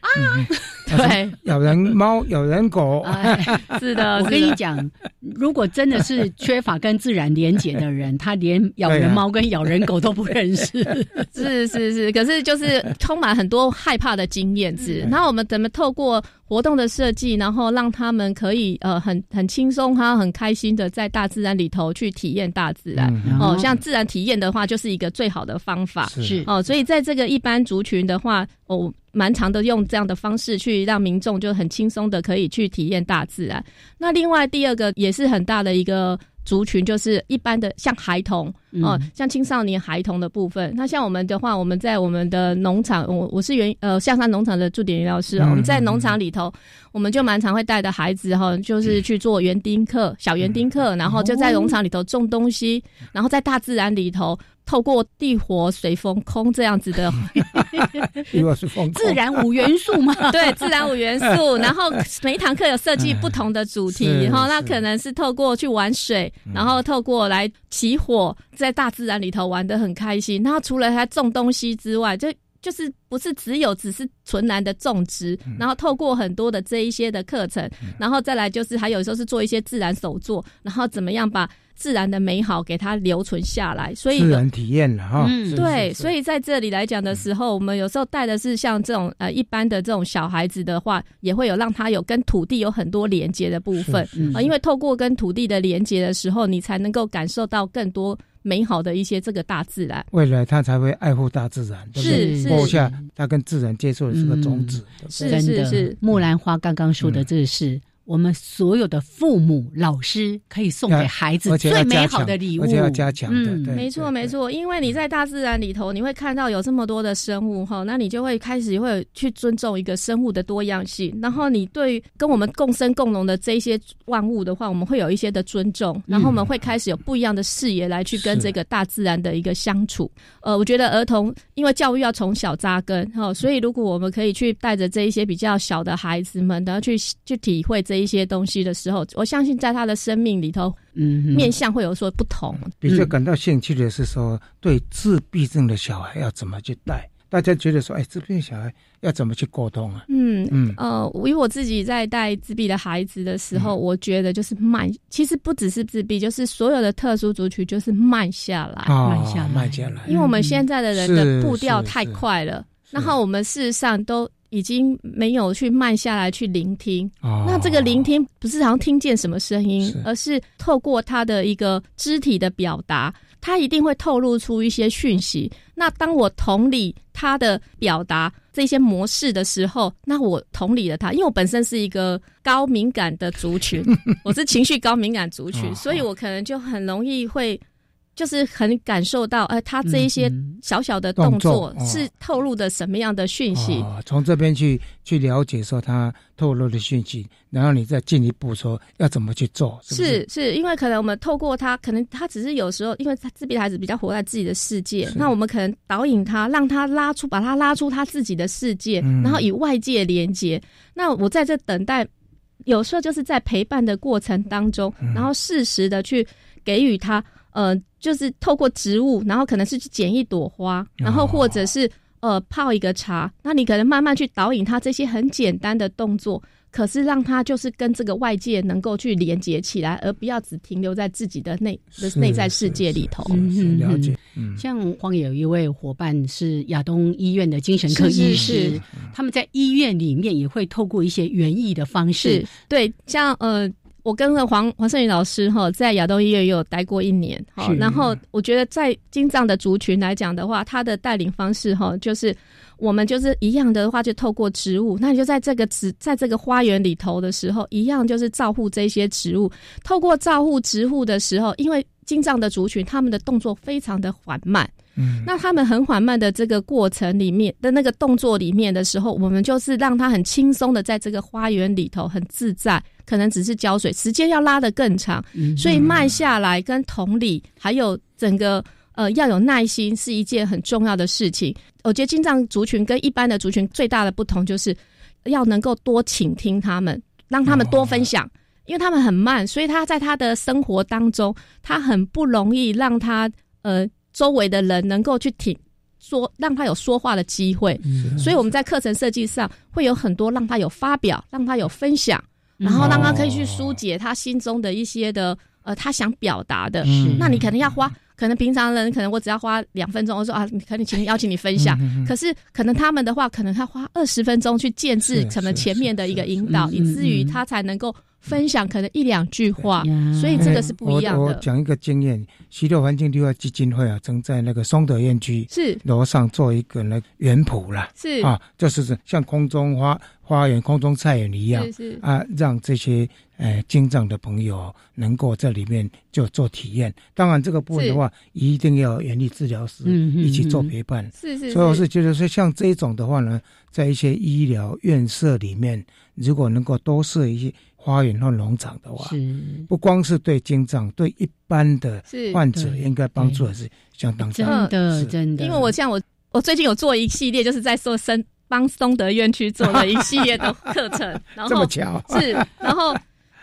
啊。对，咬人猫，咬人狗，是的。我跟你讲，如果真的是缺乏跟自然连结的人，他连咬人猫跟咬人狗都不认识。是是是，可是就是充满很多害怕的经验值。那我们怎么透过活动的设计，然后让他们可以呃很很轻松哈，很开心的在大自然里头去体验大自然哦。像自然体验的话，就是一个最好的方法是哦。所以在在这个一般族群的话，我。蛮常的，用这样的方式去让民众就很轻松的可以去体验大自然。那另外第二个也是很大的一个族群，就是一般的像孩童哦，像青少年孩童的部分。那像我们的话，我们在我们的农场，我我是原呃象山农场的驻点疗师，我们在农场里头，我们就蛮常会带着孩子哈，就是去做园丁课，小园丁课，然后就在农场里头种东西，然后在大自然里头。透过地火水风空这样子的，自然五元素嘛，对，自然五元素。然后每一堂课有设计不同的主题，然后，那可能是透过去玩水，然后透过来起火，在大自然里头玩的很开心。那除了他种东西之外，就就是不是只有只是纯然的种植，然后透过很多的这一些的课程，然后再来就是还有时候是做一些自然手作，然后怎么样把。自然的美好给它留存下来，所以自然体验了哈。嗯，对，所以在这里来讲的时候，我们有时候带的是像这种呃一般的这种小孩子的话，也会有让他有跟土地有很多连接的部分啊。因为透过跟土地的连接的时候，你才能够感受到更多美好的一些这个大自然。未来他才会爱护大自然，是是播下他跟自然接触的这个种子。是是是，木兰花刚刚说的这是。我们所有的父母、老师可以送给孩子最美好的礼物，而且要加强的。没错，没错。因为你在大自然里头，你会看到有这么多的生物哈，那你就会开始会去尊重一个生物的多样性。然后你对跟我们共生共荣的这些万物的话，我们会有一些的尊重。然后我们会开始有不一样的视野来去跟这个大自然的一个相处。呃，我觉得儿童因为教育要从小扎根哈，所以如果我们可以去带着这一些比较小的孩子们，然后去去体会这。这一些东西的时候，我相信在他的生命里头，嗯，面相会有所不同。比较感到兴趣的是说，对自闭症的小孩要怎么去带？大家觉得说，哎，自闭小孩要怎么去沟通啊？嗯嗯呃，因为我自己在带自闭的孩子的时候，我觉得就是慢，其实不只是自闭，就是所有的特殊族群，就是慢下来，慢下来，慢下来。因为我们现在的人的步调太快了，然后我们事实上都。已经没有去慢下来去聆听，那这个聆听不是好像听见什么声音，而是透过他的一个肢体的表达，他一定会透露出一些讯息。那当我同理他的表达这些模式的时候，那我同理了他，因为我本身是一个高敏感的族群，我是情绪高敏感族群，所以我可能就很容易会。就是很感受到，呃，他这一些小小的动作是透露的什么样的讯息？从这边去去了解说他透露的讯息，然后你再进一步说要怎么去做。是是，因为可能我们透过他，可能他只是有时候，因为他自闭孩子比较活在自己的世界，那我们可能导引他，让他拉出，把他拉出他自己的世界，然后与外界连接。那我在这等待，有时候就是在陪伴的过程当中，然后适时的去给予他。呃，就是透过植物，然后可能是去捡一朵花，然后或者是呃泡一个茶，那你可能慢慢去导引他这些很简单的动作，可是让他就是跟这个外界能够去连接起来，而不要只停留在自己的内的内在世界里头。了解。像荒野有一位伙伴是亚东医院的精神科医师，他们在医院里面也会透过一些园艺的方式，对，像呃。我跟了黄黄胜宇老师哈，在亚东医院也有待过一年，好，然后我觉得在金藏的族群来讲的话，他的带领方式哈，就是我们就是一样的话，就透过植物，那你就在这个植在这个花园里头的时候，一样就是照护这些植物。透过照护植物的时候，因为金藏的族群他们的动作非常的缓慢。那他们很缓慢的这个过程里面的那个动作里面的时候，我们就是让他很轻松的在这个花园里头很自在，可能只是浇水，时间要拉得更长，所以慢下来跟同理，还有整个呃要有耐心是一件很重要的事情。我觉得金藏族群跟一般的族群最大的不同就是要能够多倾听他们，让他们多分享，因为他们很慢，所以他在他的生活当中，他很不容易让他呃。周围的人能够去听说，让他有说话的机会，所以我们在课程设计上会有很多让他有发表，让他有分享，然后让他可以去疏解他心中的一些的呃他想表达的。那你可能要花，可能平常人可能我只要花两分钟，我说啊，可能请邀请你分享，可是可能他们的话，可能他花二十分钟去建制可能前面的一个引导，以至于他才能够。分享可能一两句话，所以这个是不一样的。我讲一个经验，西六环境绿化基金会啊，正在那个松德院区是楼上做一个那园圃啦，是啊，就是像空中花花园、空中菜园一样，是啊，让这些呃精障的朋友能够在里面就做体验。当然，这个部分的话，一定要园艺治疗师一起做陪伴。是是，所以我是觉得说，像这种的话呢，在一些医疗院舍里面，如果能够多设一些。花园或农场的话，不光是对精障，对一般的患者应该帮助还是相当真的真的。因为我像我，我最近有做一系列，就是在做生帮松德院区做了一系列的课程，然后这么巧。是，然后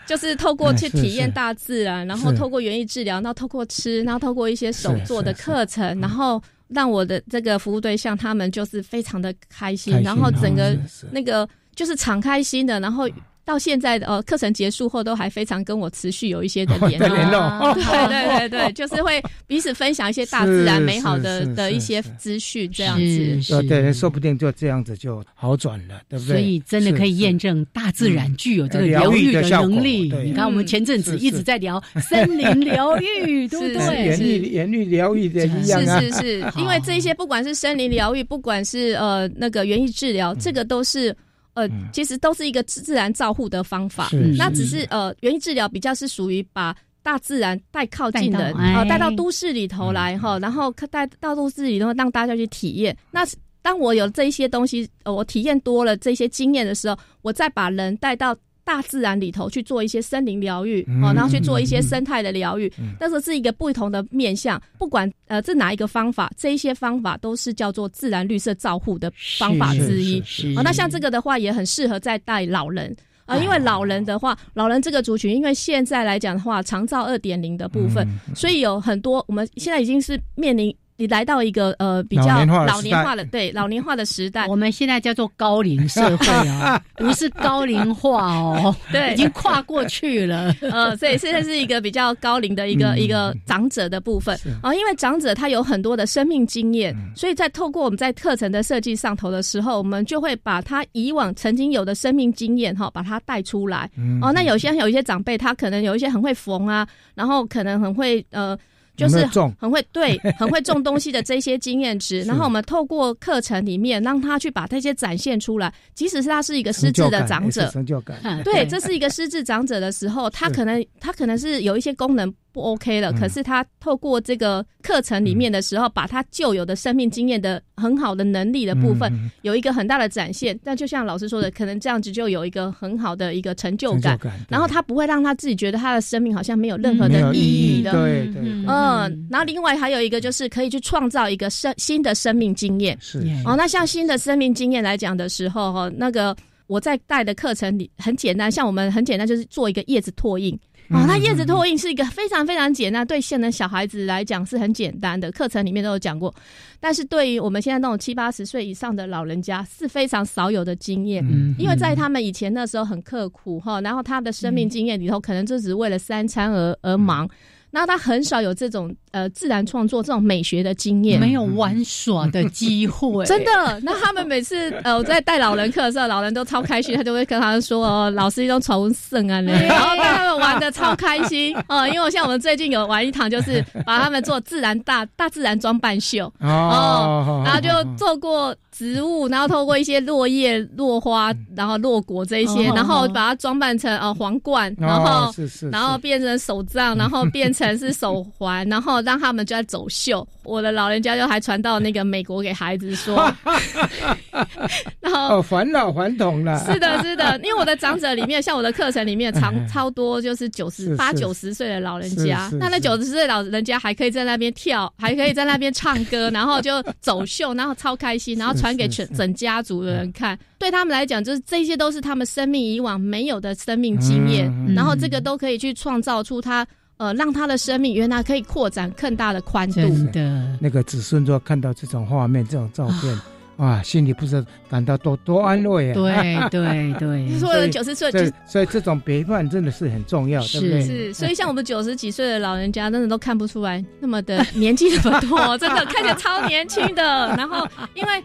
就是透过去体验大自然，然后透过园艺治疗，然后透过吃，然后透过一些手做的课程，然后让我的这个服务对象他们就是非常的开心，然后整个那个就是敞开心的，然后。到现在的呃课程结束后，都还非常跟我持续有一些的联络，对对对对，就是会彼此分享一些大自然美好的的一些资讯，这样子。对，说不定就这样子就好转了，对不对？所以真的可以验证大自然具有这个疗愈的能力。你看，我们前阵子一直在聊森林疗愈，对不对？园艺园艺疗愈的一样啊。是是是，因为这些不管是森林疗愈，不管是呃那个园艺治疗，这个都是。呃，其实都是一个自自然照护的方法，那只是呃，园艺治疗比较是属于把大自然带靠近人，呃，带到都市里头来哈，然后带到都市里头让大家去体验。那当我有这一些东西，呃，我体验多了这些经验的时候，我再把人带到。大自然里头去做一些森林疗愈哦，然后去做一些生态的疗愈，但是是一个不同的面向。不管呃这哪一个方法，这一些方法都是叫做自然绿色照护的方法之一。哦，那像这个的话，也很适合在带老人啊，因为老人的话，老人这个族群，因为现在来讲的话，长照二点零的部分，所以有很多我们现在已经是面临。你来到一个呃比较老年化的对老年化的时代，我们现在叫做高龄社会啊，不是高龄化哦，对，已经跨过去了。呃，所以现在是一个比较高龄的一个一个长者的部分。啊，因为长者他有很多的生命经验，所以在透过我们在课程的设计上头的时候，我们就会把他以往曾经有的生命经验哈，把它带出来。哦，那有些有一些长辈，他可能有一些很会缝啊，然后可能很会呃。就是很会对，很会种 东西的这些经验值，然后我们透过课程里面让他去把这些展现出来。即使是他是一个失智的长者，成就感，对，这是一个失智长者的时候，他可能他可能是有一些功能。不 OK 了，可是他透过这个课程里面的时候，把他旧有的生命经验的很好的能力的部分，有一个很大的展现。但就像老师说的，可能这样子就有一个很好的一个成就感，然后他不会让他自己觉得他的生命好像没有任何的意义的。对对，嗯，然后另外还有一个就是可以去创造一个生新的生命经验。是哦，那像新的生命经验来讲的时候，哈，那个我在带的课程里很简单，像我们很简单就是做一个叶子拓印。哦，那叶子拓印是一个非常非常简单，对现在小孩子来讲是很简单的，课程里面都有讲过。但是对于我们现在那种七八十岁以上的老人家是非常少有的经验，因为在他们以前那时候很刻苦哈，然后他的生命经验里头可能就只是为了三餐而而忙。那他很少有这种呃自然创作这种美学的经验，没有玩耍的机会，真的。那他们每次呃我在带老人课的时候，老人都超开心，他就会跟他们说哦，老师一种宠物圣啊，然后带他们玩的超开心哦。因为像我们最近有玩一堂，就是把他们做自然大大自然装扮秀哦，然后就做过。植物，然后透过一些落叶、落花，然后落果这一些，然后把它装扮成呃皇冠，然后然后变成手杖，然后变成是手环，然后让他们就在走秀。我的老人家就还传到那个美国给孩子说，然后哦，返老还童了。是的，是的，因为我的长者里面，像我的课程里面，长 超多就是九十八九十岁的老人家，那那九十岁老人家还可以在那边跳，还可以在那边唱歌，然后就走秀，然后超开心，然后传。给全整家族的人看，对他们来讲，就是这些都是他们生命以往没有的生命经验，然后这个都可以去创造出他呃，让他的生命原来可以扩展更大的宽度的。那个子孙若看到这种画面、这种照片，哇，心里不是感到多多安慰啊！对对对，说了九十岁，所以这种陪伴真的是很重要，对不对？是，所以像我们九十几岁的老人家，真的都看不出来那么的年纪那么多，真的看起来超年轻的。然后因为。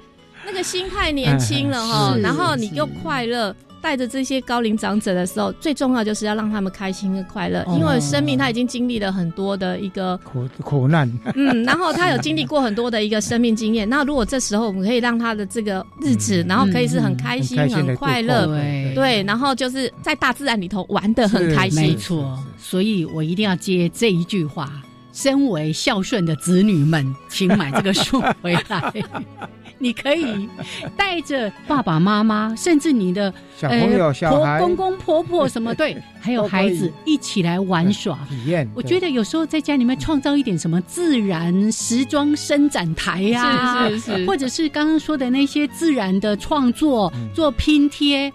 那个心态年轻了哈，然后你又快乐，带着这些高龄长者的时候，最重要就是要让他们开心跟快乐，因为生命他已经经历了很多的一个苦苦难，嗯，然后他有经历过很多的一个生命经验。那如果这时候我们可以让他的这个日子，然后可以是很开心、很快乐，对，然后就是在大自然里头玩的很开心，没错。所以我一定要接这一句话：身为孝顺的子女们，请买这个书回来。你可以 带着爸爸妈妈，甚至你的小朋友、小孩、公公婆婆什么 对，还有孩子一起来玩耍体验。我觉得有时候在家里面创造一点什么自然时装伸展台呀，是是是，或者是刚刚说的那些自然的创作，做拼贴，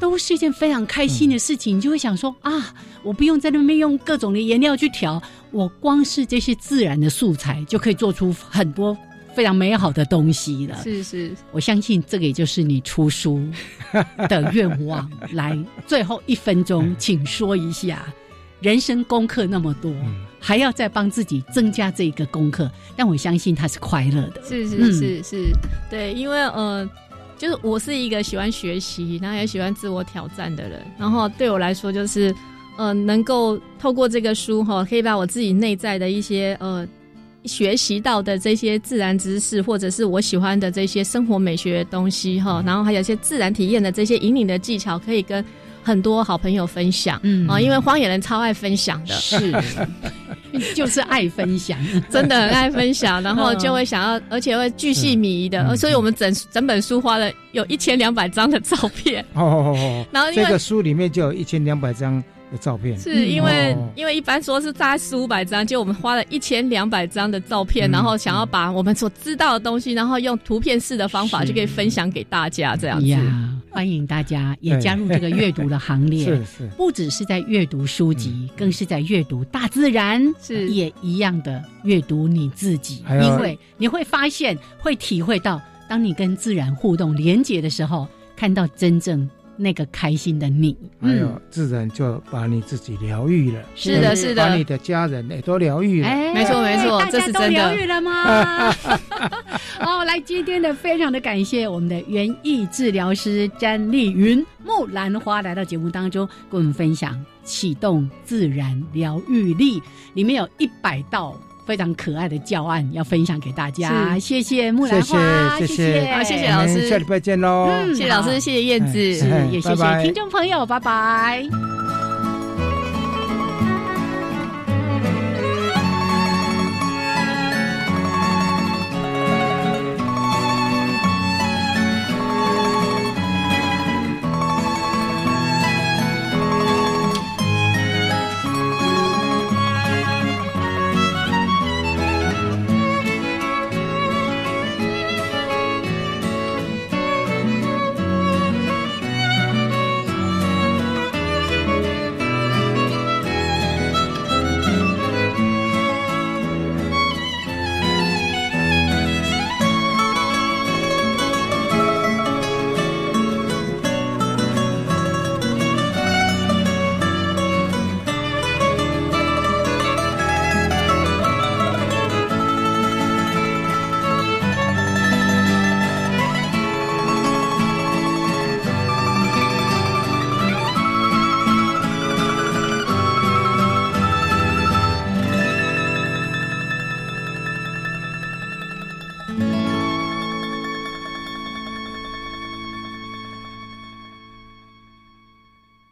都是一件非常开心的事情。你就会想说啊，我不用在那边用各种的颜料去调，我光是这些自然的素材就可以做出很多。非常美好的东西了，是是，我相信这个也就是你出书的愿望。来，最后一分钟，请说一下，人生功课那么多，还要再帮自己增加这一个功课，但我相信他是快乐的。是是是是，对，因为呃，就是我是一个喜欢学习，然后也喜欢自我挑战的人，然后对我来说，就是呃，能够透过这个书哈，可以把我自己内在的一些呃。学习到的这些自然知识，或者是我喜欢的这些生活美学东西哈，然后还有一些自然体验的这些引领的技巧，可以跟很多好朋友分享。嗯啊，因为荒野人超爱分享的，是，就是爱分享，真的很爱分享，然后就会想要，而且会巨细靡遗的，所以我们整整本书花了有一千两百张的照片。哦哦哦，然后这个书里面就有一千两百张。的照片。是因为因为一般说是大概四五百张，就我们花了一千两百张的照片，然后想要把我们所知道的东西，然后用图片式的方法就可以分享给大家这样子。欢迎大家也加入这个阅读的行列，是是，不只是在阅读书籍，更是在阅读大自然，是。也一样的阅读你自己，因为你会发现会体会到，当你跟自然互动连接的时候，看到真正。那个开心的你，还有自然就把你自己疗愈了。是的，是的，把你的家人也都疗愈了。没错，没错，这是真的。疗愈了吗？哦，来，今天的非常的感谢我们的园艺治疗师詹丽云木兰花来到节目当中，跟我们分享启动自然疗愈力，里面有一百道。非常可爱的教案要分享给大家，谢谢木兰花，谢谢，好，谢谢老师，下礼拜见喽，谢谢老师，谢谢燕子，也谢谢听众朋友，拜拜。